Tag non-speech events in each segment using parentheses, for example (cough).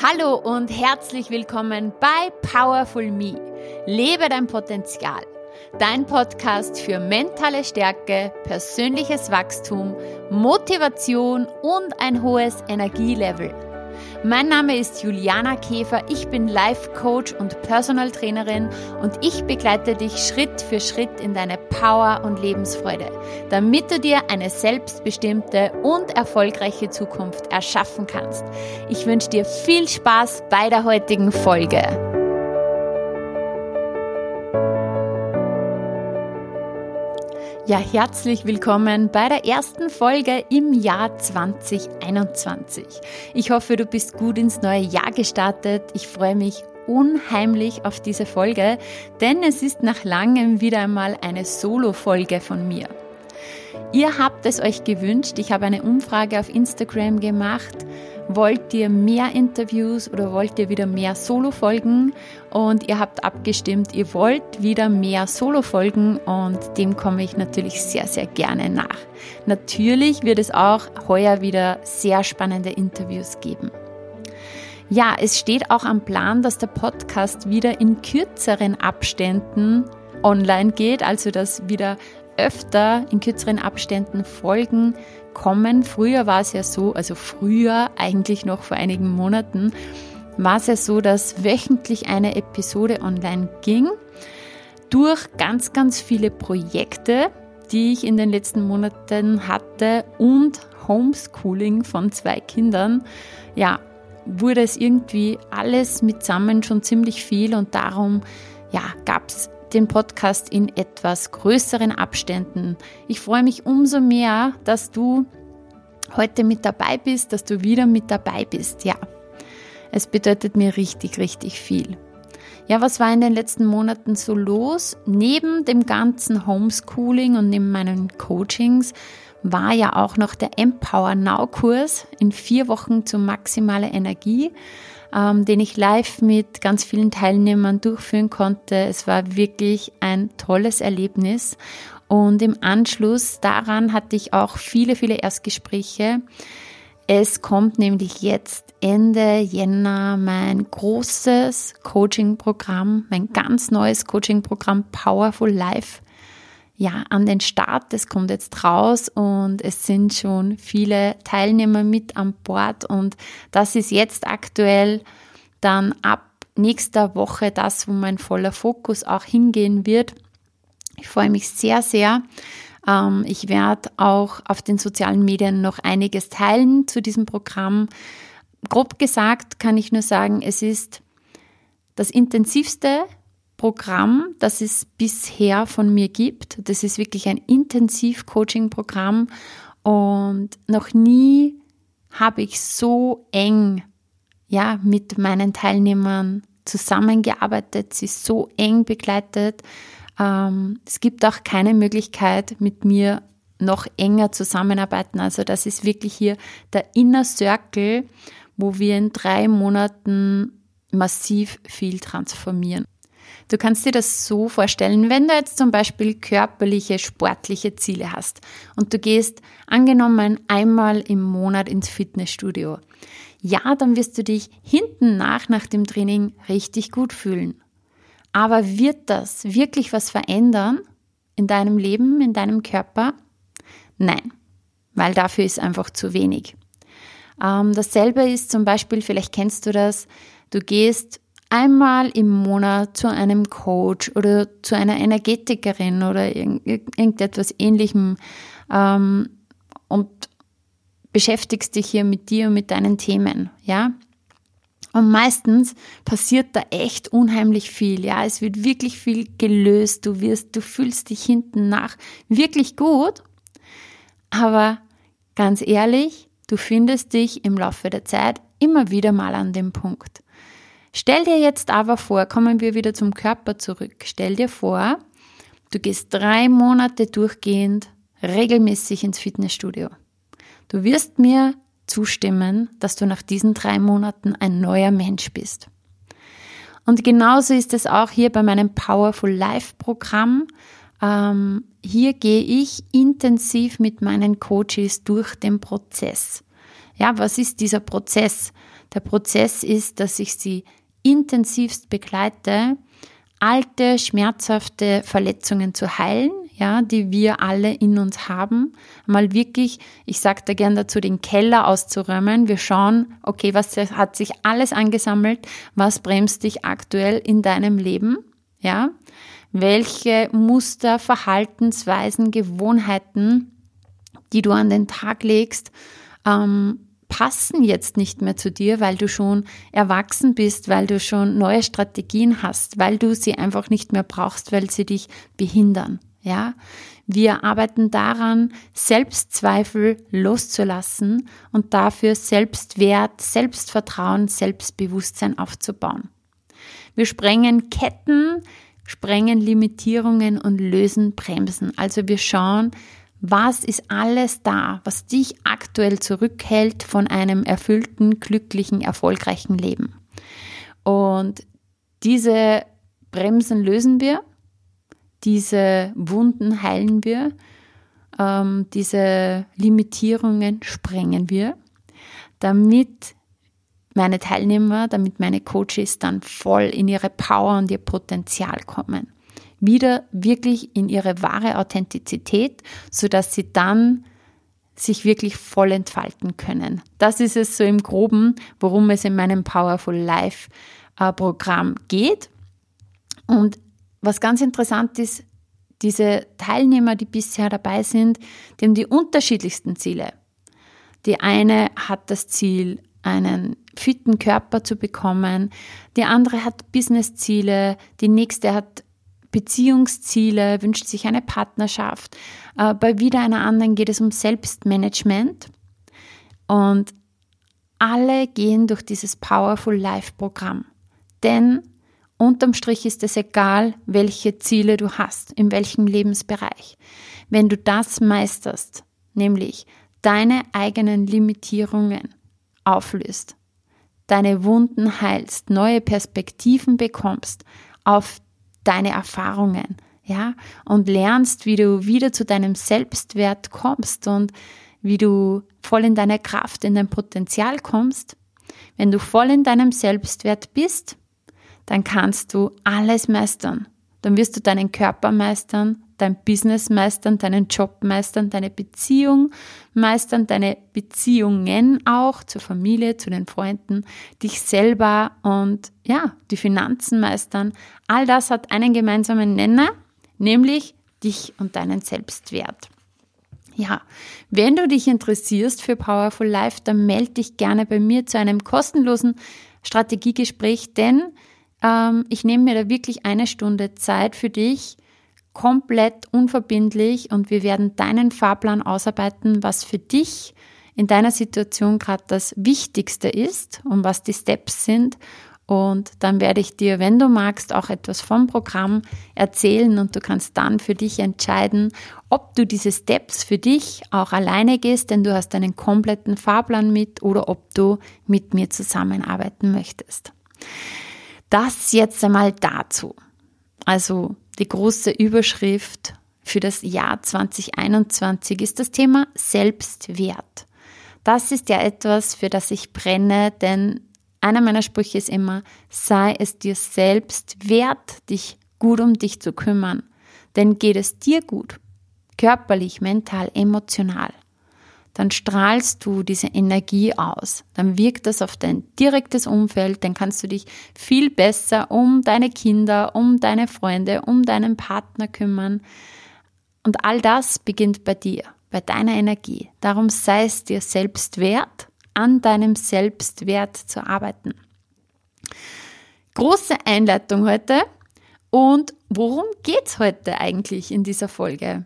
Hallo und herzlich willkommen bei Powerful Me. Lebe dein Potenzial. Dein Podcast für mentale Stärke, persönliches Wachstum, Motivation und ein hohes Energielevel. Mein Name ist Juliana Käfer, ich bin Life Coach und Personal Trainerin und ich begleite dich Schritt für Schritt in deine Power und Lebensfreude, damit du dir eine selbstbestimmte und erfolgreiche Zukunft erschaffen kannst. Ich wünsche dir viel Spaß bei der heutigen Folge. Ja, herzlich willkommen bei der ersten Folge im Jahr 2021. Ich hoffe, du bist gut ins neue Jahr gestartet. Ich freue mich unheimlich auf diese Folge, denn es ist nach langem wieder einmal eine Solo-Folge von mir. Ihr habt es euch gewünscht. Ich habe eine Umfrage auf Instagram gemacht Wollt ihr mehr Interviews oder wollt ihr wieder mehr Solo-Folgen? Und ihr habt abgestimmt, ihr wollt wieder mehr Solo-Folgen und dem komme ich natürlich sehr, sehr gerne nach. Natürlich wird es auch heuer wieder sehr spannende Interviews geben. Ja, es steht auch am Plan, dass der Podcast wieder in kürzeren Abständen online geht, also dass wieder öfter in kürzeren Abständen Folgen kommen. Früher war es ja so, also früher eigentlich noch vor einigen Monaten, war es ja so, dass wöchentlich eine Episode online ging. Durch ganz, ganz viele Projekte, die ich in den letzten Monaten hatte und Homeschooling von zwei Kindern, ja, wurde es irgendwie alles mitsammen schon ziemlich viel und darum, ja, gab es den Podcast in etwas größeren Abständen. Ich freue mich umso mehr, dass du heute mit dabei bist, dass du wieder mit dabei bist. Ja, es bedeutet mir richtig, richtig viel. Ja, was war in den letzten Monaten so los? Neben dem ganzen Homeschooling und neben meinen Coachings war ja auch noch der Empower Now Kurs in vier Wochen zu maximaler Energie ähm, den ich live mit ganz vielen Teilnehmern durchführen konnte. Es war wirklich ein tolles Erlebnis. Und im Anschluss daran hatte ich auch viele, viele Erstgespräche. Es kommt nämlich jetzt Ende Jänner mein großes Coaching-Programm, mein ganz neues Coaching-Programm Powerful Life ja, an den Start. Das kommt jetzt raus und es sind schon viele Teilnehmer mit an Bord und das ist jetzt aktuell dann ab nächster Woche das, wo mein voller Fokus auch hingehen wird. Ich freue mich sehr, sehr. Ähm, ich werde auch auf den sozialen Medien noch einiges teilen zu diesem Programm. Grob gesagt kann ich nur sagen, es ist das intensivste Programm, das es bisher von mir gibt. Das ist wirklich ein Intensiv-Coaching-Programm und noch nie habe ich so eng ja, mit meinen Teilnehmern zusammengearbeitet, sie so eng begleitet. Ähm, es gibt auch keine Möglichkeit, mit mir noch enger zusammenarbeiten. Also das ist wirklich hier der Inner Circle, wo wir in drei Monaten massiv viel transformieren. Du kannst dir das so vorstellen, wenn du jetzt zum Beispiel körperliche, sportliche Ziele hast und du gehst angenommen einmal im Monat ins Fitnessstudio. Ja, dann wirst du dich hinten nach, nach dem Training richtig gut fühlen. Aber wird das wirklich was verändern in deinem Leben, in deinem Körper? Nein, weil dafür ist einfach zu wenig. Ähm, dasselbe ist zum Beispiel, vielleicht kennst du das, du gehst einmal im Monat zu einem Coach oder zu einer Energetikerin oder irgendetwas ähnlichem ähm, und beschäftigst dich hier mit dir und mit deinen Themen, ja. Und meistens passiert da echt unheimlich viel, ja. Es wird wirklich viel gelöst. Du wirst, du fühlst dich hinten nach wirklich gut. Aber ganz ehrlich, du findest dich im Laufe der Zeit immer wieder mal an dem Punkt. Stell dir jetzt aber vor, kommen wir wieder zum Körper zurück. Stell dir vor, du gehst drei Monate durchgehend regelmäßig ins Fitnessstudio. Du wirst mir zustimmen, dass du nach diesen drei Monaten ein neuer Mensch bist. Und genauso ist es auch hier bei meinem Powerful Life Programm. Ähm, hier gehe ich intensiv mit meinen Coaches durch den Prozess. Ja, was ist dieser Prozess? Der Prozess ist, dass ich sie intensivst begleite, alte, schmerzhafte Verletzungen zu heilen, ja, die wir alle in uns haben. Mal wirklich, ich sage da gern dazu, den Keller auszuräumen. Wir schauen, okay, was hat sich alles angesammelt? Was bremst dich aktuell in deinem Leben? Ja, welche Muster, Verhaltensweisen, Gewohnheiten, die du an den Tag legst, ähm, passen jetzt nicht mehr zu dir, weil du schon erwachsen bist, weil du schon neue Strategien hast, weil du sie einfach nicht mehr brauchst, weil sie dich behindern. Ja, wir arbeiten daran, Selbstzweifel loszulassen und dafür Selbstwert, Selbstvertrauen, Selbstbewusstsein aufzubauen. Wir sprengen Ketten, sprengen Limitierungen und lösen Bremsen. Also wir schauen, was ist alles da, was dich aktuell zurückhält von einem erfüllten, glücklichen, erfolgreichen Leben. Und diese Bremsen lösen wir, diese Wunden heilen wir, ähm, diese Limitierungen sprengen wir, damit meine Teilnehmer, damit meine Coaches dann voll in ihre Power und ihr Potenzial kommen wieder wirklich in ihre wahre Authentizität, sodass sie dann sich wirklich voll entfalten können. Das ist es so im groben, worum es in meinem Powerful Life äh, Programm geht. Und was ganz interessant ist, diese Teilnehmer, die bisher dabei sind, die haben die unterschiedlichsten Ziele. Die eine hat das Ziel, einen fitten Körper zu bekommen, die andere hat Business-Ziele, die nächste hat Beziehungsziele, wünscht sich eine Partnerschaft. Äh, bei wieder einer anderen geht es um Selbstmanagement. Und alle gehen durch dieses Powerful Life Programm. Denn unterm Strich ist es egal, welche Ziele du hast, in welchem Lebensbereich. Wenn du das meisterst, nämlich deine eigenen Limitierungen auflöst, deine Wunden heilst, neue Perspektiven bekommst auf deine Erfahrungen, ja, und lernst, wie du wieder zu deinem Selbstwert kommst und wie du voll in deine Kraft, in dein Potenzial kommst. Wenn du voll in deinem Selbstwert bist, dann kannst du alles meistern. Dann wirst du deinen Körper meistern, dein Business meistern, deinen Job meistern, deine Beziehung meistern, deine Beziehungen auch zur Familie, zu den Freunden, dich selber und ja, die Finanzen meistern. All das hat einen gemeinsamen Nenner, nämlich dich und deinen Selbstwert. Ja, wenn du dich interessierst für Powerful Life, dann melde dich gerne bei mir zu einem kostenlosen Strategiegespräch, denn ähm, ich nehme mir da wirklich eine Stunde Zeit für dich, komplett unverbindlich und wir werden deinen Fahrplan ausarbeiten, was für dich in deiner Situation gerade das Wichtigste ist und was die Steps sind. Und dann werde ich dir, wenn du magst, auch etwas vom Programm erzählen und du kannst dann für dich entscheiden, ob du diese Steps für dich auch alleine gehst, denn du hast einen kompletten Fahrplan mit oder ob du mit mir zusammenarbeiten möchtest. Das jetzt einmal dazu. Also die große Überschrift für das Jahr 2021 ist das Thema Selbstwert. Das ist ja etwas, für das ich brenne, denn einer meiner Sprüche ist immer, sei es dir selbst wert, dich gut um dich zu kümmern. Denn geht es dir gut, körperlich, mental, emotional, dann strahlst du diese Energie aus. Dann wirkt das auf dein direktes Umfeld, dann kannst du dich viel besser um deine Kinder, um deine Freunde, um deinen Partner kümmern. Und all das beginnt bei dir, bei deiner Energie. Darum sei es dir selbst wert, an deinem Selbstwert zu arbeiten. Große Einleitung heute. Und worum geht's heute eigentlich in dieser Folge?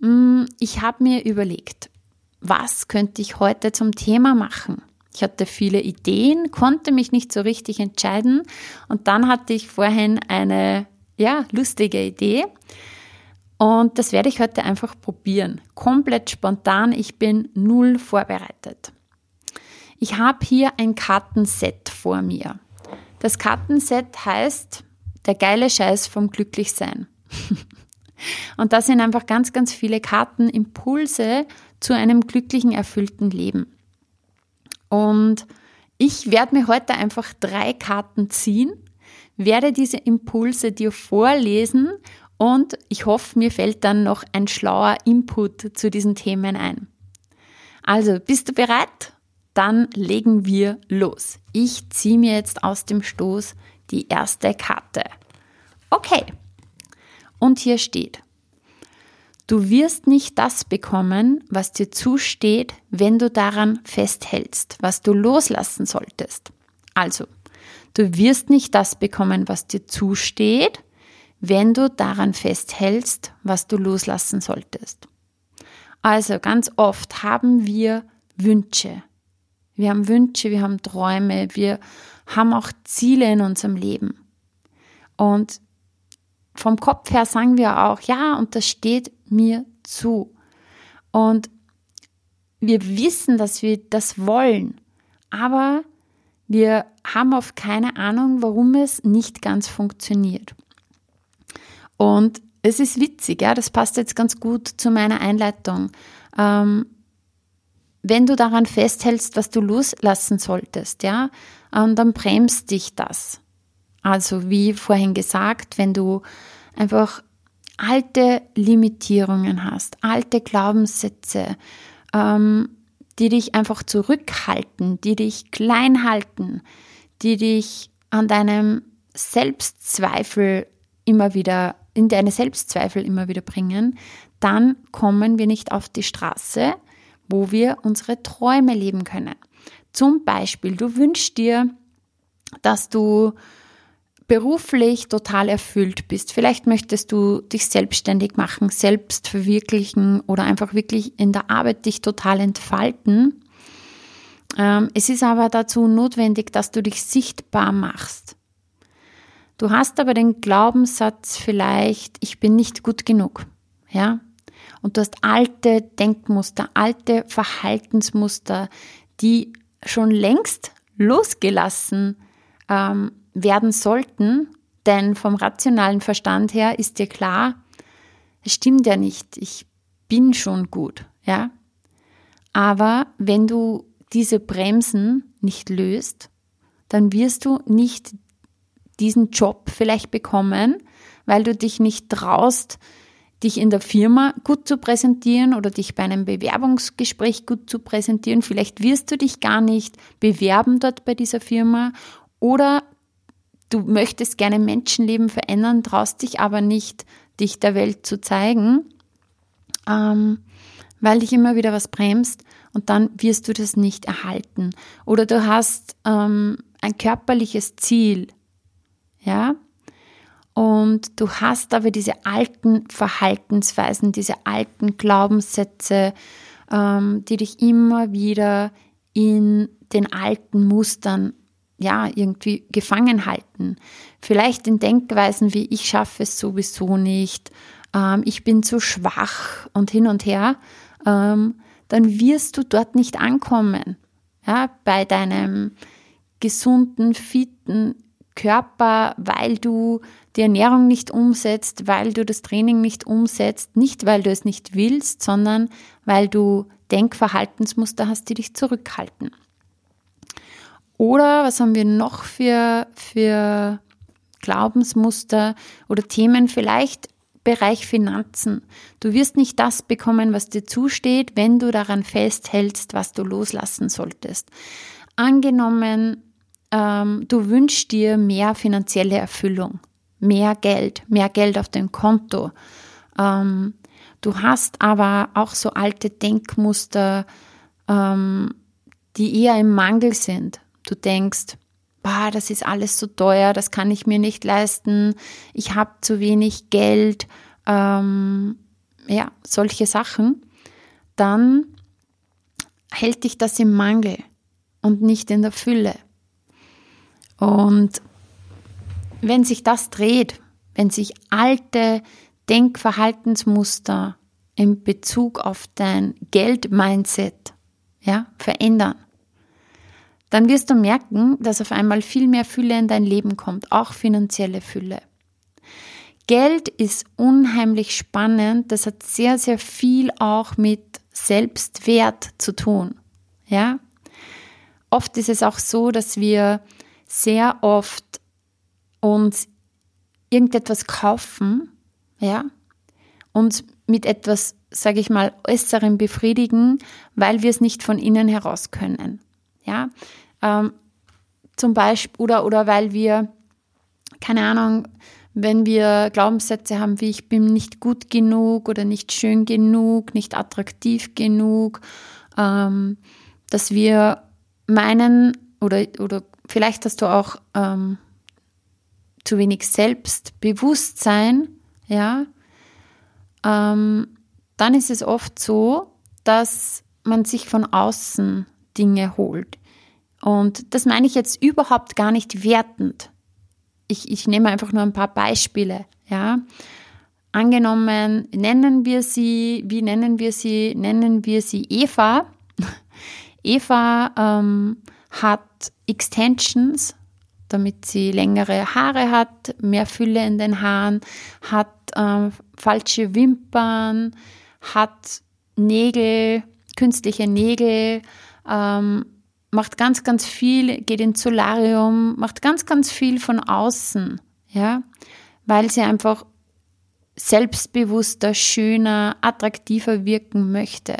Hm, ich habe mir überlegt, was könnte ich heute zum Thema machen? Ich hatte viele Ideen, konnte mich nicht so richtig entscheiden und dann hatte ich vorhin eine ja, lustige Idee und das werde ich heute einfach probieren. Komplett spontan, ich bin null vorbereitet. Ich habe hier ein Kartenset vor mir. Das Kartenset heißt der geile Scheiß vom Glücklichsein. (laughs) Und da sind einfach ganz, ganz viele Karten, Impulse zu einem glücklichen, erfüllten Leben. Und Ich werde mir heute einfach drei Karten ziehen, werde diese Impulse dir vorlesen und ich hoffe, mir fällt dann noch ein schlauer Input zu diesen Themen ein. Also, bist du bereit? Dann legen wir los. Ich ziehe mir jetzt aus dem Stoß die erste Karte. Okay. Und hier steht, du wirst nicht das bekommen, was dir zusteht, wenn du daran festhältst, was du loslassen solltest. Also, du wirst nicht das bekommen, was dir zusteht, wenn du daran festhältst, was du loslassen solltest. Also ganz oft haben wir Wünsche. Wir haben Wünsche, wir haben Träume, wir haben auch Ziele in unserem Leben. Und vom Kopf her sagen wir auch, ja, und das steht mir zu. Und wir wissen, dass wir das wollen, aber wir haben oft keine Ahnung, warum es nicht ganz funktioniert. Und es ist witzig, ja, das passt jetzt ganz gut zu meiner Einleitung. Ähm, wenn du daran festhältst, was du loslassen solltest, ja, ähm, dann bremst dich das. Also wie vorhin gesagt, wenn du einfach alte Limitierungen hast, alte Glaubenssätze, ähm, die dich einfach zurückhalten, die dich klein halten, die dich an deinem Selbstzweifel immer wieder, in deine Selbstzweifel immer wieder bringen, dann kommen wir nicht auf die Straße, wo wir unsere Träume leben können. Zum Beispiel, du wünschst dir, dass du beruflich total erfüllt bist. Vielleicht möchtest du dich selbstständig machen, selbst verwirklichen oder einfach wirklich in der Arbeit dich total entfalten. Ähm, es ist aber dazu notwendig, dass du dich sichtbar machst. Du hast aber den Glaubenssatz vielleicht, ich bin nicht gut genug. Ja? Und du hast alte Denkmuster, alte Verhaltensmuster, die schon längst losgelassen ähm, werden sollten, denn vom rationalen Verstand her ist dir klar, es stimmt ja nicht, ich bin schon gut, ja. Aber wenn du diese Bremsen nicht löst, dann wirst du nicht diesen Job vielleicht bekommen, weil du dich nicht traust, dich in der Firma gut zu präsentieren oder dich bei einem Bewerbungsgespräch gut zu präsentieren. Vielleicht wirst du dich gar nicht bewerben dort bei dieser Firma oder du möchtest gerne Menschenleben verändern, traust dich aber nicht, dich der Welt zu zeigen, ähm, weil dich immer wieder was bremst und dann wirst du das nicht erhalten. Oder du hast ähm, ein körperliches Ziel, ja, und du hast aber diese alten Verhaltensweisen, diese alten Glaubenssätze, ähm, die dich immer wieder in den alten Mustern ja, irgendwie gefangen halten. Vielleicht in Denkweisen wie ich schaffe es sowieso nicht, ähm, ich bin zu schwach und hin und her, ähm, dann wirst du dort nicht ankommen. Ja, bei deinem gesunden, fitten Körper, weil du die Ernährung nicht umsetzt, weil du das Training nicht umsetzt, nicht weil du es nicht willst, sondern weil du Denkverhaltensmuster hast, die dich zurückhalten. Oder was haben wir noch für, für Glaubensmuster oder Themen? Vielleicht Bereich Finanzen. Du wirst nicht das bekommen, was dir zusteht, wenn du daran festhältst, was du loslassen solltest. Angenommen, ähm, du wünschst dir mehr finanzielle Erfüllung, mehr Geld, mehr Geld auf dem Konto. Ähm, du hast aber auch so alte Denkmuster, ähm, die eher im Mangel sind. Du denkst, bah, das ist alles so teuer, das kann ich mir nicht leisten, ich habe zu wenig Geld, ähm, ja, solche Sachen, dann hält dich das im Mangel und nicht in der Fülle. Und wenn sich das dreht, wenn sich alte Denkverhaltensmuster in Bezug auf dein Geld-Mindset ja, verändern, dann wirst du merken, dass auf einmal viel mehr Fülle in dein Leben kommt, auch finanzielle Fülle. Geld ist unheimlich spannend, das hat sehr, sehr viel auch mit Selbstwert zu tun. Ja? oft ist es auch so, dass wir sehr oft uns irgendetwas kaufen, ja, und mit etwas, sage ich mal, Äußerem befriedigen, weil wir es nicht von innen heraus können, ja. Ähm, zum Beispiel, oder, oder weil wir, keine Ahnung, wenn wir Glaubenssätze haben wie ich bin nicht gut genug oder nicht schön genug, nicht attraktiv genug, ähm, dass wir meinen oder, oder vielleicht hast du auch ähm, zu wenig Selbstbewusstsein, ja, ähm, dann ist es oft so, dass man sich von außen Dinge holt. Und das meine ich jetzt überhaupt gar nicht wertend. Ich, ich nehme einfach nur ein paar Beispiele, ja. Angenommen, nennen wir sie, wie nennen wir sie? Nennen wir sie Eva. (laughs) Eva ähm, hat Extensions, damit sie längere Haare hat, mehr Fülle in den Haaren, hat ähm, falsche Wimpern, hat Nägel, künstliche Nägel, ähm, macht ganz, ganz viel, geht ins Solarium, macht ganz, ganz viel von außen, ja, weil sie einfach selbstbewusster, schöner, attraktiver wirken möchte.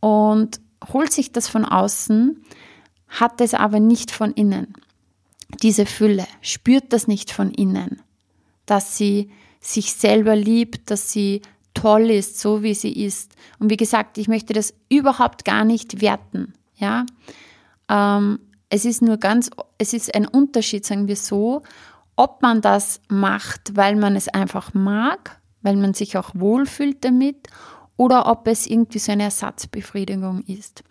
Und holt sich das von außen, hat es aber nicht von innen. Diese Fülle, spürt das nicht von innen, dass sie sich selber liebt, dass sie toll ist, so wie sie ist. Und wie gesagt, ich möchte das überhaupt gar nicht werten, ja. Ähm, es ist nur ganz, es ist ein Unterschied, sagen wir so, ob man das macht, weil man es einfach mag, weil man sich auch wohlfühlt damit oder ob es irgendwie so eine Ersatzbefriedigung ist.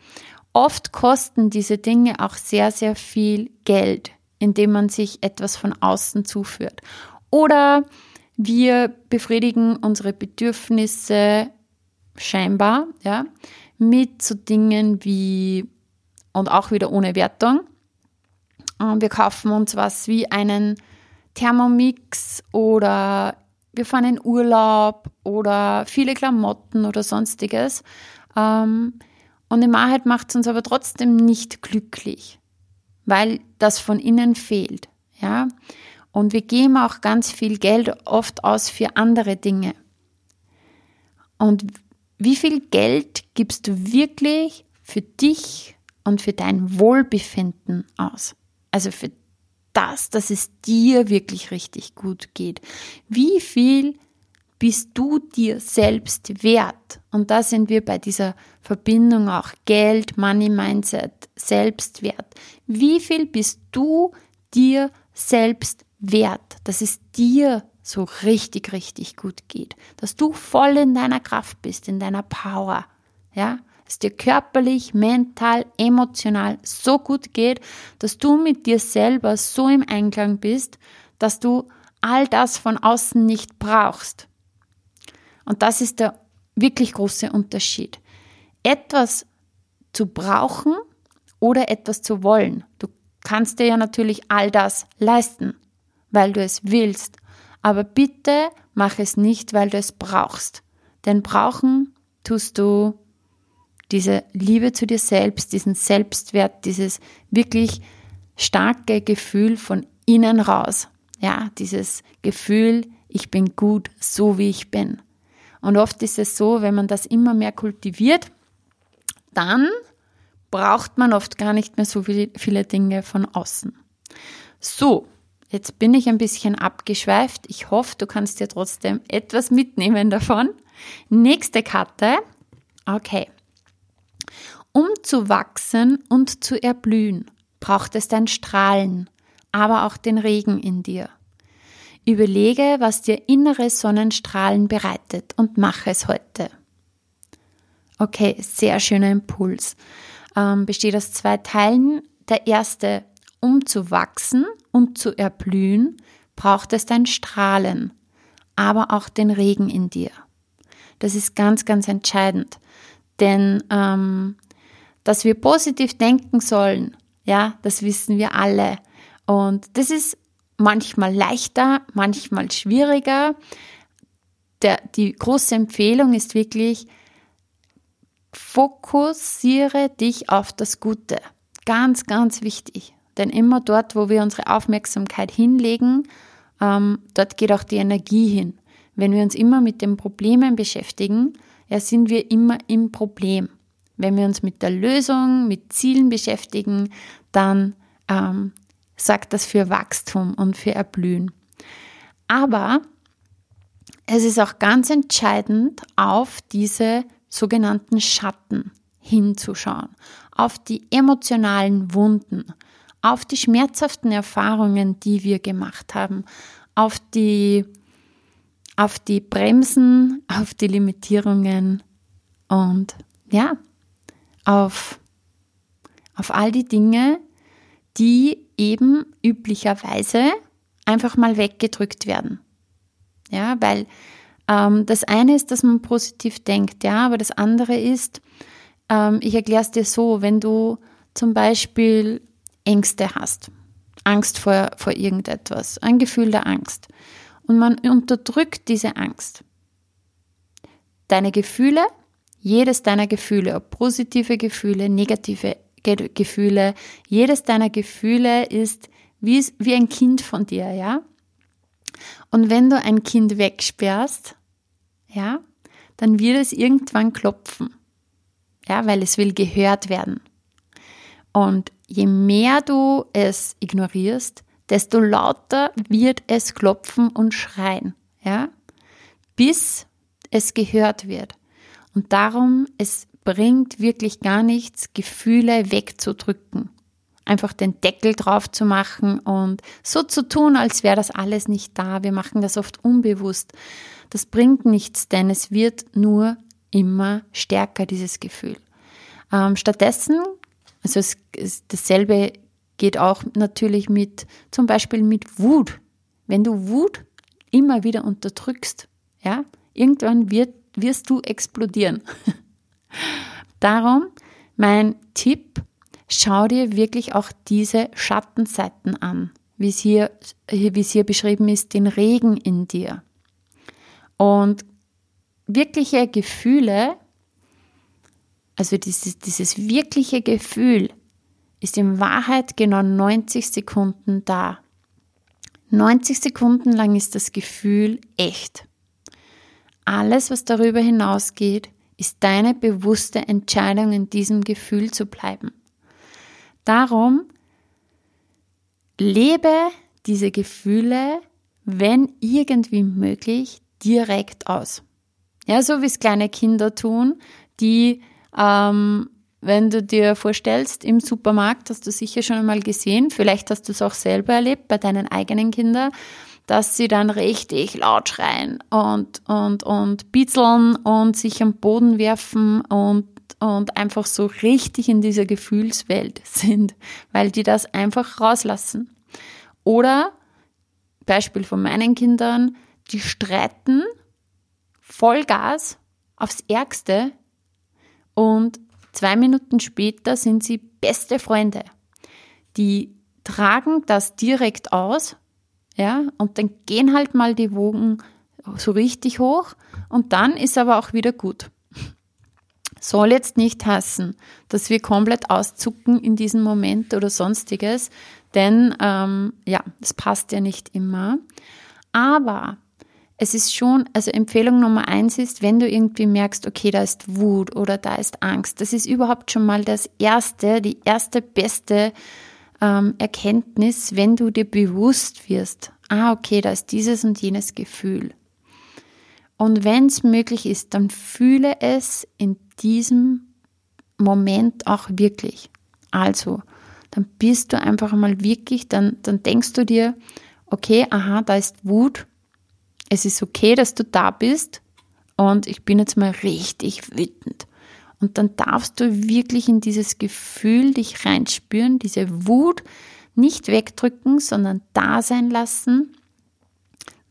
Oft kosten diese Dinge auch sehr, sehr viel Geld, indem man sich etwas von außen zuführt. Oder wir befriedigen unsere Bedürfnisse scheinbar, ja, mit so Dingen wie, und auch wieder ohne Wertung, wir kaufen uns was wie einen Thermomix oder wir fahren in Urlaub oder viele Klamotten oder sonstiges. Ähm, und in Wahrheit macht es uns aber trotzdem nicht glücklich, weil das von innen fehlt. Ja? Und wir geben auch ganz viel Geld oft aus für andere Dinge. Und wie viel Geld gibst du wirklich für dich und für dein Wohlbefinden aus? Also für das, dass es dir wirklich richtig gut geht. Wie viel bist du dir selbst wert? Und da sind wir bei dieser Verbindung auch Geld, Money Mindset, Selbstwert. Wie viel bist du dir selbst wert, dass es dir so richtig, richtig gut geht, dass du voll in deiner Kraft bist, in deiner Power, ja, es dir körperlich, mental, emotional so gut geht, dass du mit dir selber so im Einklang bist, dass du all das von außen nicht brauchst. Und das ist der wirklich große Unterschied. Etwas zu brauchen oder etwas zu wollen. Du kannst dir ja natürlich all das leisten, weil du es willst. Aber bitte mach es nicht, weil du es brauchst. Denn brauchen tust du diese Liebe zu dir selbst, diesen Selbstwert, dieses wirklich starke Gefühl von innen raus. Ja, dieses Gefühl, ich bin gut, so wie ich bin. Und oft ist es so, wenn man das immer mehr kultiviert, dann braucht man oft gar nicht mehr so viele Dinge von außen. So, jetzt bin ich ein bisschen abgeschweift. Ich hoffe, du kannst dir trotzdem etwas mitnehmen davon. Nächste Karte. Okay. Um zu wachsen und zu erblühen, braucht es dein Strahlen, aber auch den Regen in dir. Überlege, was dir innere Sonnenstrahlen bereitet und mache es heute. Okay, sehr schöner Impuls. Ähm, besteht aus zwei Teilen. Der erste, um zu wachsen und zu erblühen, braucht es dein Strahlen, aber auch den Regen in dir. Das ist ganz, ganz entscheidend. Denn ähm, dass wir positiv denken sollen, ja, das wissen wir alle. Und das ist manchmal leichter, manchmal schwieriger. Der, die große Empfehlung ist wirklich, fokussiere dich auf das Gute. Ganz, ganz wichtig. Denn immer dort, wo wir unsere Aufmerksamkeit hinlegen, ähm, dort geht auch die Energie hin. Wenn wir uns immer mit den Problemen beschäftigen, ja, sind wir immer im Problem. Wenn wir uns mit der Lösung, mit Zielen beschäftigen, dann ähm, sagt das für Wachstum und für Erblühen. Aber es ist auch ganz entscheidend, auf diese sogenannten Schatten hinzuschauen, auf die emotionalen Wunden, auf die schmerzhaften Erfahrungen, die wir gemacht haben, auf die, auf die Bremsen, auf die Limitierungen und ja, auf, auf all die Dinge, die eben üblicherweise einfach mal weggedrückt werden. Ja, weil ähm, das eine ist, dass man positiv denkt, ja, aber das andere ist, ähm, ich erkläre es dir so, wenn du zum Beispiel Ängste hast, Angst vor, vor irgendetwas, ein Gefühl der Angst und man unterdrückt diese Angst. Deine Gefühle, jedes deiner Gefühle, ob positive Gefühle, negative Gefühle, jedes deiner Gefühle ist wie, wie ein Kind von dir, ja? Und wenn du ein Kind wegsperrst, ja, dann wird es irgendwann klopfen. Ja, weil es will gehört werden. Und je mehr du es ignorierst, desto lauter wird es klopfen und schreien, ja, bis es gehört wird. Und darum, es bringt wirklich gar nichts, Gefühle wegzudrücken. Einfach den Deckel drauf zu machen und so zu tun, als wäre das alles nicht da. Wir machen das oft unbewusst. Das bringt nichts, denn es wird nur immer stärker, dieses Gefühl. Ähm, stattdessen, also es, es, dasselbe geht auch natürlich mit, zum Beispiel mit Wut. Wenn du Wut immer wieder unterdrückst, ja, irgendwann wird, wirst du explodieren. (laughs) Darum mein Tipp, schau dir wirklich auch diese Schattenseiten an, wie hier, wie es hier beschrieben ist, den Regen in dir. Und wirkliche Gefühle, also dieses, dieses wirkliche Gefühl, ist in Wahrheit genau 90 Sekunden da. 90 Sekunden lang ist das Gefühl echt. Alles, was darüber hinausgeht, ist deine bewusste Entscheidung, in diesem Gefühl zu bleiben. Darum lebe diese Gefühle, wenn irgendwie möglich, direkt aus. Ja, so wie es kleine Kinder tun, die, ähm, wenn du dir vorstellst, im Supermarkt, hast du sicher schon einmal gesehen, vielleicht hast du es auch selber erlebt bei deinen eigenen Kindern, dass sie dann richtig laut schreien und, und, und bitzeln und sich am Boden werfen und, und einfach so richtig in dieser Gefühlswelt (laughs) sind, weil die das einfach rauslassen. Oder, Beispiel von meinen Kindern, die streiten Vollgas aufs Ärgste und zwei Minuten später sind sie beste Freunde. Die tragen das direkt aus ja, und dann gehen halt mal die Wogen so richtig hoch und dann ist aber auch wieder gut. Soll jetzt nicht heißen, dass wir komplett auszucken in diesem Moment oder sonstiges, denn ähm, ja, das passt ja nicht immer. Aber es ist schon, also Empfehlung Nummer eins ist, wenn du irgendwie merkst, okay, da ist Wut oder da ist Angst, das ist überhaupt schon mal das erste, die erste beste ähm, Erkenntnis, wenn du dir bewusst wirst, ah, okay, da ist dieses und jenes Gefühl. Und wenn es möglich ist, dann fühle es in diesem Moment auch wirklich. Also, dann bist du einfach mal wirklich, dann, dann denkst du dir, okay, aha, da ist Wut. Es ist okay, dass du da bist. Und ich bin jetzt mal richtig wütend. Und dann darfst du wirklich in dieses Gefühl dich reinspüren, diese Wut nicht wegdrücken, sondern da sein lassen.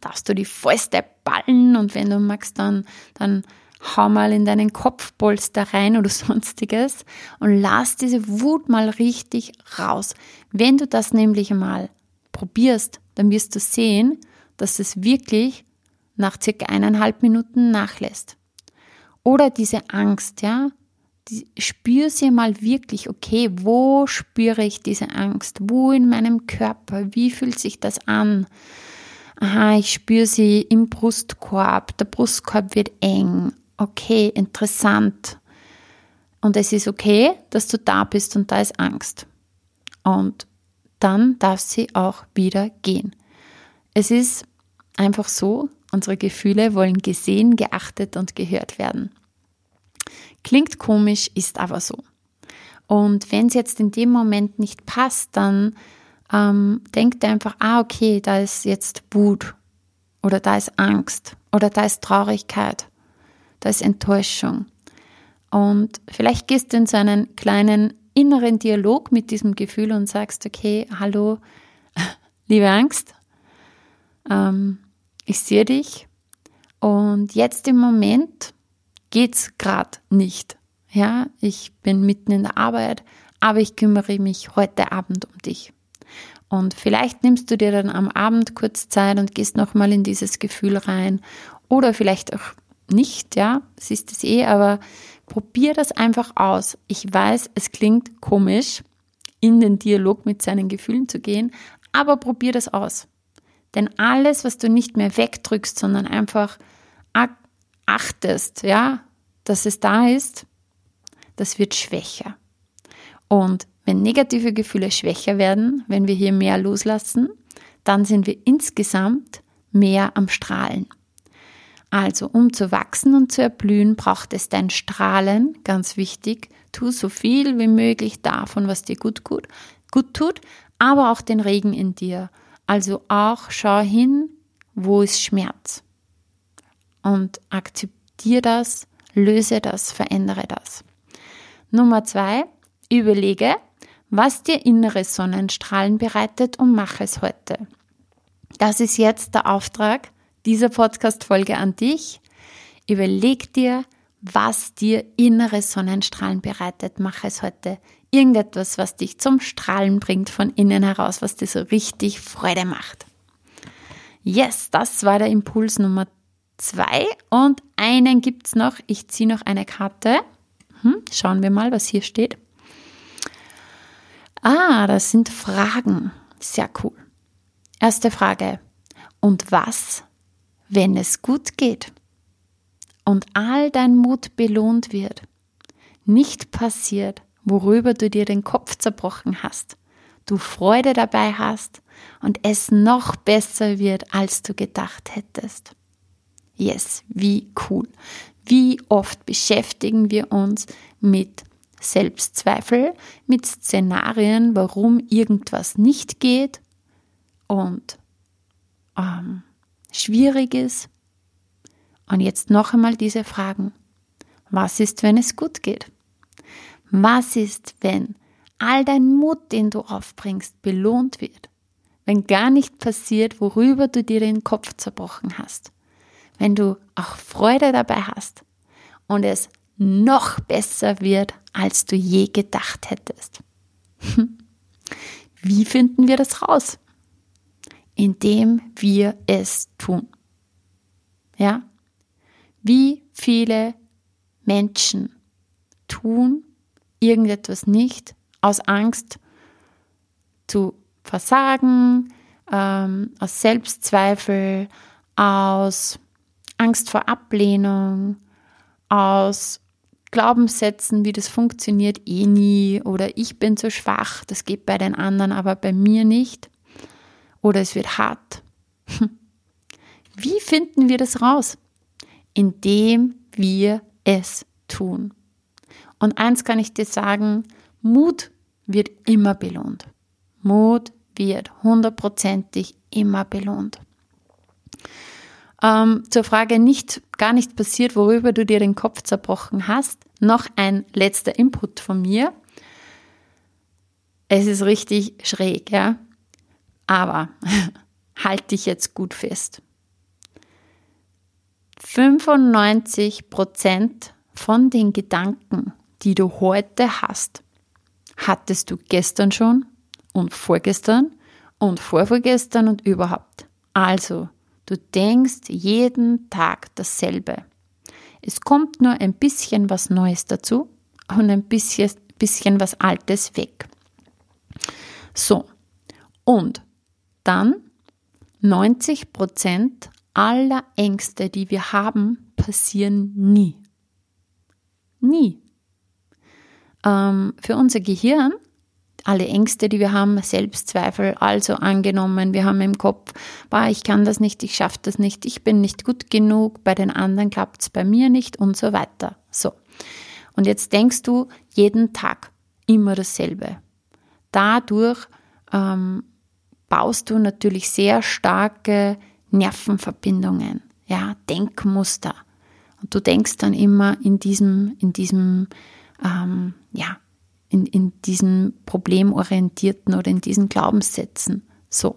Darfst du die Fäuste ballen und wenn du magst, dann, dann hau mal in deinen Kopfpolster rein oder (laughs) sonstiges und lass diese Wut mal richtig raus. Wenn du das nämlich mal probierst, dann wirst du sehen, dass es wirklich nach circa eineinhalb Minuten nachlässt. Oder diese Angst, ja, spür sie mal wirklich, okay, wo spüre ich diese Angst? Wo in meinem Körper? Wie fühlt sich das an? Aha, ich spüre sie im Brustkorb. Der Brustkorb wird eng. Okay, interessant. Und es ist okay, dass du da bist und da ist Angst. Und dann darf sie auch wieder gehen. Es ist einfach so, unsere Gefühle wollen gesehen, geachtet und gehört werden. Klingt komisch, ist aber so. Und wenn es jetzt in dem Moment nicht passt, dann ähm, denkt einfach, ah, okay, da ist jetzt Wut oder da ist Angst oder da ist Traurigkeit, da ist Enttäuschung. Und vielleicht gehst du in so einen kleinen inneren Dialog mit diesem Gefühl und sagst, okay, hallo, (laughs) liebe Angst, ähm, ich sehe dich und jetzt im Moment geht's gerade nicht. Ja, ich bin mitten in der Arbeit, aber ich kümmere mich heute Abend um dich. Und vielleicht nimmst du dir dann am Abend kurz Zeit und gehst nochmal in dieses Gefühl rein. Oder vielleicht auch nicht, ja, siehst es eh, aber probier das einfach aus. Ich weiß, es klingt komisch, in den Dialog mit seinen Gefühlen zu gehen, aber probier das aus. Denn alles, was du nicht mehr wegdrückst, sondern einfach achtest, ja, dass es da ist, das wird schwächer. Und wenn negative Gefühle schwächer werden, wenn wir hier mehr loslassen, dann sind wir insgesamt mehr am Strahlen. Also, um zu wachsen und zu erblühen, braucht es dein Strahlen, ganz wichtig. Tu so viel wie möglich davon, was dir gut, gut, gut tut, aber auch den Regen in dir. Also auch schau hin, wo ist Schmerz. Und akzeptiere das, löse das, verändere das. Nummer zwei, überlege, was dir innere Sonnenstrahlen bereitet und mach es heute. Das ist jetzt der Auftrag dieser Podcast-Folge an dich. Überleg dir, was dir innere Sonnenstrahlen bereitet. Mach es heute. Irgendetwas, was dich zum Strahlen bringt von innen heraus, was dir so richtig Freude macht. Yes, das war der Impuls Nummer zwei. Und einen gibt's noch. Ich ziehe noch eine Karte. Hm, schauen wir mal, was hier steht. Ah, das sind Fragen. Sehr cool. Erste Frage. Und was, wenn es gut geht und all dein Mut belohnt wird, nicht passiert, worüber du dir den Kopf zerbrochen hast, du Freude dabei hast und es noch besser wird, als du gedacht hättest? Yes, wie cool. Wie oft beschäftigen wir uns mit Selbstzweifel, mit Szenarien, warum irgendwas nicht geht und ähm, schwierig ist. Und jetzt noch einmal diese Fragen. Was ist, wenn es gut geht? Was ist, wenn all dein Mut, den du aufbringst, belohnt wird? Wenn gar nicht passiert, worüber du dir den Kopf zerbrochen hast? Wenn du auch Freude dabei hast und es noch besser wird, als du je gedacht hättest. (laughs) Wie finden wir das raus? Indem wir es tun. Ja? Wie viele Menschen tun irgendetwas nicht aus Angst zu versagen, ähm, aus Selbstzweifel, aus Angst vor Ablehnung, aus Glaubenssätzen, wie das funktioniert, eh nie oder ich bin zu schwach, das geht bei den anderen, aber bei mir nicht oder es wird hart. (laughs) Wie finden wir das raus? Indem wir es tun. Und eins kann ich dir sagen, Mut wird immer belohnt. Mut wird hundertprozentig immer belohnt. Ähm, zur Frage nicht, gar nicht passiert, worüber du dir den Kopf zerbrochen hast. Noch ein letzter Input von mir. Es ist richtig schräg, ja. Aber (laughs) halt dich jetzt gut fest. 95 Prozent von den Gedanken, die du heute hast, hattest du gestern schon und vorgestern und vorvorgestern und überhaupt. Also, Du denkst jeden Tag dasselbe. Es kommt nur ein bisschen was Neues dazu, und ein bisschen, bisschen was Altes weg. So, und dann 90 Prozent aller Ängste, die wir haben, passieren nie. Nie. Ähm, für unser Gehirn, alle Ängste, die wir haben, Selbstzweifel, also angenommen, wir haben im Kopf, bah, ich kann das nicht, ich schaffe das nicht, ich bin nicht gut genug, bei den anderen klappt es bei mir nicht und so weiter. So. Und jetzt denkst du jeden Tag immer dasselbe. Dadurch ähm, baust du natürlich sehr starke Nervenverbindungen, ja, Denkmuster. Und du denkst dann immer in diesem, in diesem, ähm, ja, in, in diesen problemorientierten oder in diesen Glaubenssätzen. So.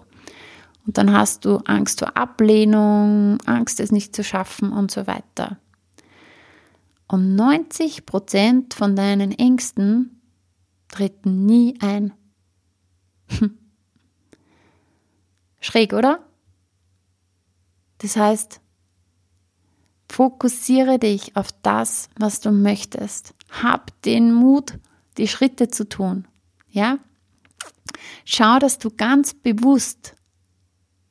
Und dann hast du Angst vor Ablehnung, Angst, es nicht zu schaffen und so weiter. Und 90 Prozent von deinen Ängsten treten nie ein. (laughs) Schräg, oder? Das heißt, fokussiere dich auf das, was du möchtest. Hab den Mut, die Schritte zu tun. Ja? Schau, dass du ganz bewusst,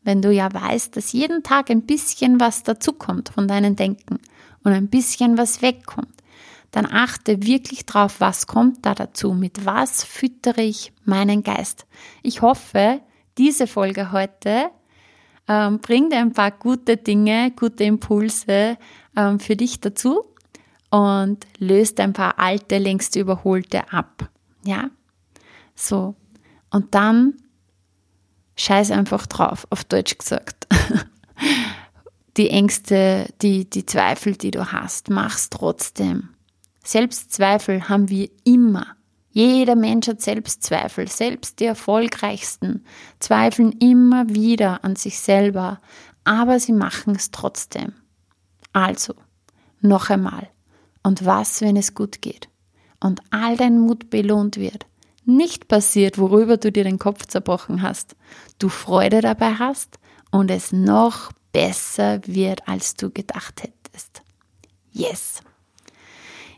wenn du ja weißt, dass jeden Tag ein bisschen was dazukommt von deinem Denken und ein bisschen was wegkommt, dann achte wirklich drauf, was kommt da dazu, mit was füttere ich meinen Geist. Ich hoffe, diese Folge heute ähm, bringt ein paar gute Dinge, gute Impulse ähm, für dich dazu und löst ein paar alte, längst überholte ab. Ja? So. Und dann scheiß einfach drauf, auf Deutsch gesagt. (laughs) die Ängste, die, die Zweifel, die du hast, mach's trotzdem. Selbstzweifel haben wir immer. Jeder Mensch hat Selbstzweifel, selbst die erfolgreichsten zweifeln immer wieder an sich selber, aber sie machen es trotzdem. Also, noch einmal. Und was, wenn es gut geht? Und all dein Mut belohnt wird. Nicht passiert, worüber du dir den Kopf zerbrochen hast. Du Freude dabei hast und es noch besser wird, als du gedacht hättest. Yes!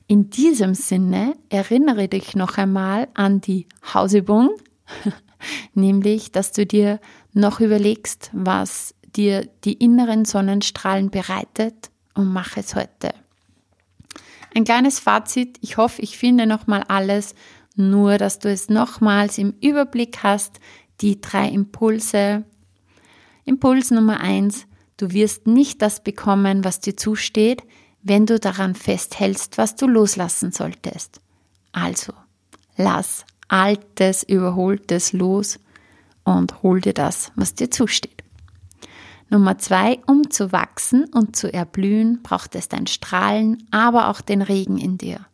In diesem Sinne erinnere dich noch einmal an die Hausübung, (laughs) nämlich, dass du dir noch überlegst, was dir die inneren Sonnenstrahlen bereitet und mach es heute. Ein kleines Fazit, ich hoffe, ich finde nochmal alles, nur dass du es nochmals im Überblick hast, die drei Impulse. Impuls Nummer eins, du wirst nicht das bekommen, was dir zusteht, wenn du daran festhältst, was du loslassen solltest. Also, lass altes, überholtes los und hol dir das, was dir zusteht. Nummer zwei, um zu wachsen und zu erblühen, braucht es dein Strahlen, aber auch den Regen in dir.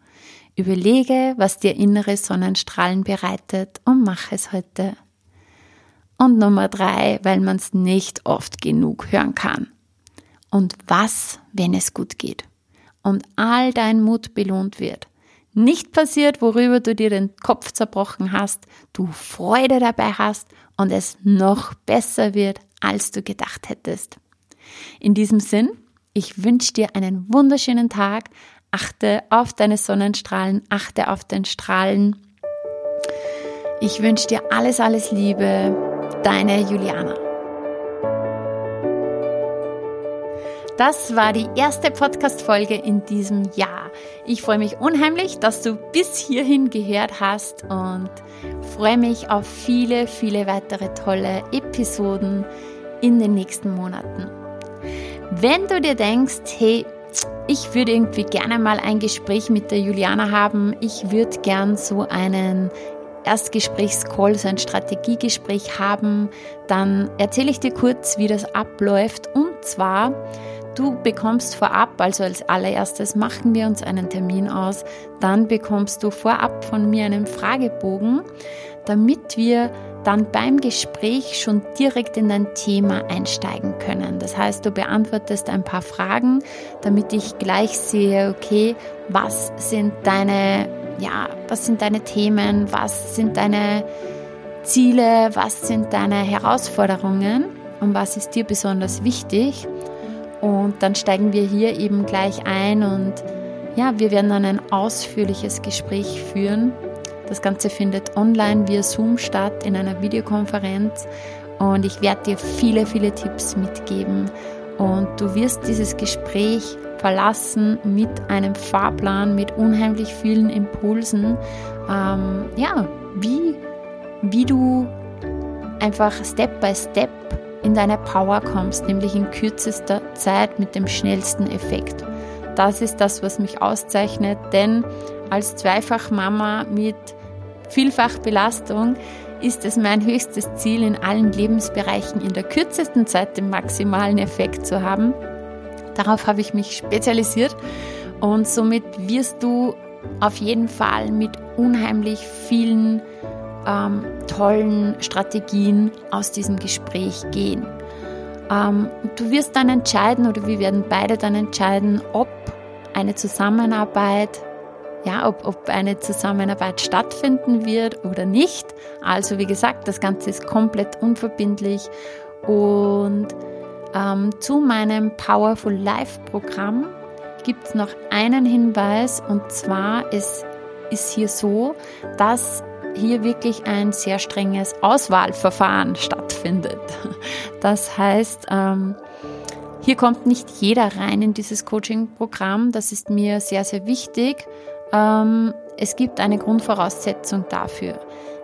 Überlege, was dir innere Sonnenstrahlen bereitet und mach es heute. Und Nummer drei, weil man es nicht oft genug hören kann. Und was, wenn es gut geht? und all dein Mut belohnt wird. Nicht passiert, worüber du dir den Kopf zerbrochen hast, du Freude dabei hast und es noch besser wird, als du gedacht hättest. In diesem Sinn, ich wünsche dir einen wunderschönen Tag. Achte auf deine Sonnenstrahlen, achte auf den Strahlen. Ich wünsche dir alles, alles Liebe. Deine Juliana. Das war die erste Podcast-Folge in diesem Jahr. Ich freue mich unheimlich, dass du bis hierhin gehört hast und freue mich auf viele, viele weitere tolle Episoden in den nächsten Monaten. Wenn du dir denkst, hey, ich würde irgendwie gerne mal ein Gespräch mit der Juliana haben, ich würde gern so einen Erstgesprächscall, so ein Strategiegespräch haben, dann erzähle ich dir kurz, wie das abläuft. Und zwar Du bekommst vorab, also als allererstes machen wir uns einen Termin aus, dann bekommst du vorab von mir einen Fragebogen, damit wir dann beim Gespräch schon direkt in dein Thema einsteigen können. Das heißt, du beantwortest ein paar Fragen, damit ich gleich sehe, okay, was sind deine, ja, was sind deine Themen, was sind deine Ziele, was sind deine Herausforderungen und was ist dir besonders wichtig und dann steigen wir hier eben gleich ein und ja, wir werden dann ein ausführliches Gespräch führen. Das Ganze findet online via Zoom statt in einer Videokonferenz. Und ich werde dir viele, viele Tipps mitgeben. Und du wirst dieses Gespräch verlassen mit einem Fahrplan, mit unheimlich vielen Impulsen, ähm, ja, wie, wie du einfach Step by Step in deine Power kommst, nämlich in kürzester Zeit mit dem schnellsten Effekt. Das ist das, was mich auszeichnet, denn als Zweifachmama mit Vielfachbelastung ist es mein höchstes Ziel, in allen Lebensbereichen in der kürzesten Zeit den maximalen Effekt zu haben. Darauf habe ich mich spezialisiert und somit wirst du auf jeden Fall mit unheimlich vielen ähm, tollen Strategien aus diesem Gespräch gehen. Ähm, du wirst dann entscheiden oder wir werden beide dann entscheiden, ob eine Zusammenarbeit ja, ob, ob eine Zusammenarbeit stattfinden wird oder nicht. Also wie gesagt, das Ganze ist komplett unverbindlich und ähm, zu meinem Powerful Life Programm gibt es noch einen Hinweis und zwar es ist hier so, dass hier wirklich ein sehr strenges Auswahlverfahren stattfindet. Das heißt, ähm, hier kommt nicht jeder rein in dieses Coaching-Programm. Das ist mir sehr, sehr wichtig. Ähm, es gibt eine Grundvoraussetzung dafür.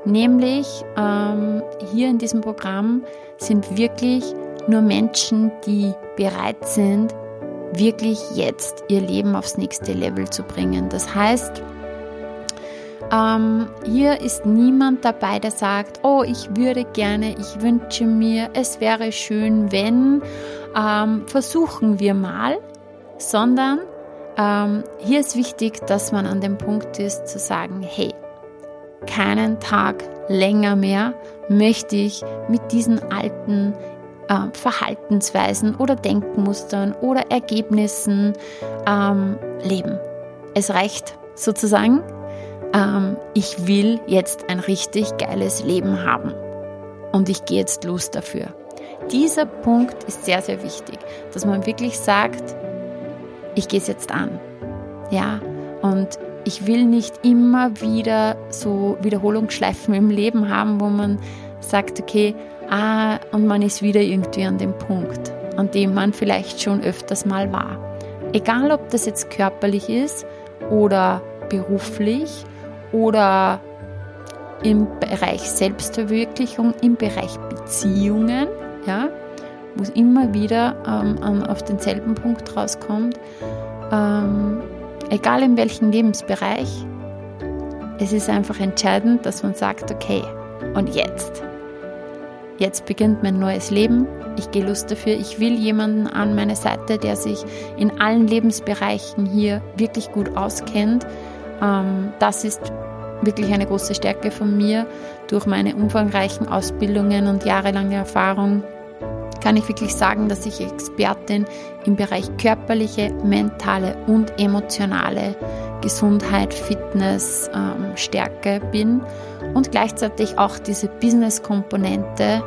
Nämlich ähm, hier in diesem Programm sind wirklich nur Menschen, die bereit sind, wirklich jetzt ihr Leben aufs nächste Level zu bringen. Das heißt, ähm, hier ist niemand dabei, der sagt, oh, ich würde gerne, ich wünsche mir, es wäre schön, wenn, ähm, versuchen wir mal, sondern ähm, hier ist wichtig, dass man an dem Punkt ist zu sagen, hey, keinen Tag länger mehr möchte ich mit diesen alten äh, Verhaltensweisen oder Denkmustern oder Ergebnissen ähm, leben. Es reicht sozusagen. Ähm, ich will jetzt ein richtig geiles Leben haben und ich gehe jetzt los dafür. Dieser Punkt ist sehr, sehr wichtig, dass man wirklich sagt, ich gehe es jetzt an. Ja, und ich will nicht immer wieder so Wiederholungsschleifen im Leben haben, wo man sagt, okay, ah, und man ist wieder irgendwie an dem Punkt, an dem man vielleicht schon öfters mal war. Egal, ob das jetzt körperlich ist oder beruflich oder im Bereich Selbstverwirklichung, im Bereich Beziehungen, ja, wo es immer wieder ähm, auf denselben Punkt rauskommt, ähm, egal in welchem Lebensbereich, es ist einfach entscheidend, dass man sagt, okay, und jetzt? Jetzt beginnt mein neues Leben. Ich gehe Lust dafür. Ich will jemanden an meiner Seite, der sich in allen Lebensbereichen hier wirklich gut auskennt. Ähm, das ist wirklich eine große Stärke von mir. Durch meine umfangreichen Ausbildungen und jahrelange Erfahrung kann ich wirklich sagen, dass ich Expertin im Bereich körperliche, mentale und emotionale Gesundheit, Fitness, ähm, Stärke bin und gleichzeitig auch diese Business-Komponente,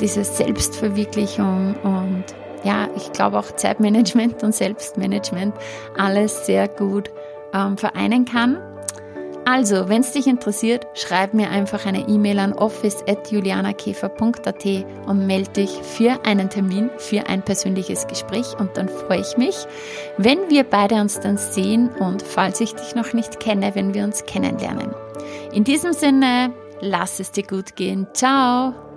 diese Selbstverwirklichung und ja, ich glaube auch Zeitmanagement und Selbstmanagement alles sehr gut ähm, vereinen kann. Also, wenn es dich interessiert, schreib mir einfach eine E-Mail an office.julianakäfer.at und melde dich für einen Termin, für ein persönliches Gespräch und dann freue ich mich, wenn wir beide uns dann sehen und falls ich dich noch nicht kenne, wenn wir uns kennenlernen. In diesem Sinne, lass es dir gut gehen. Ciao!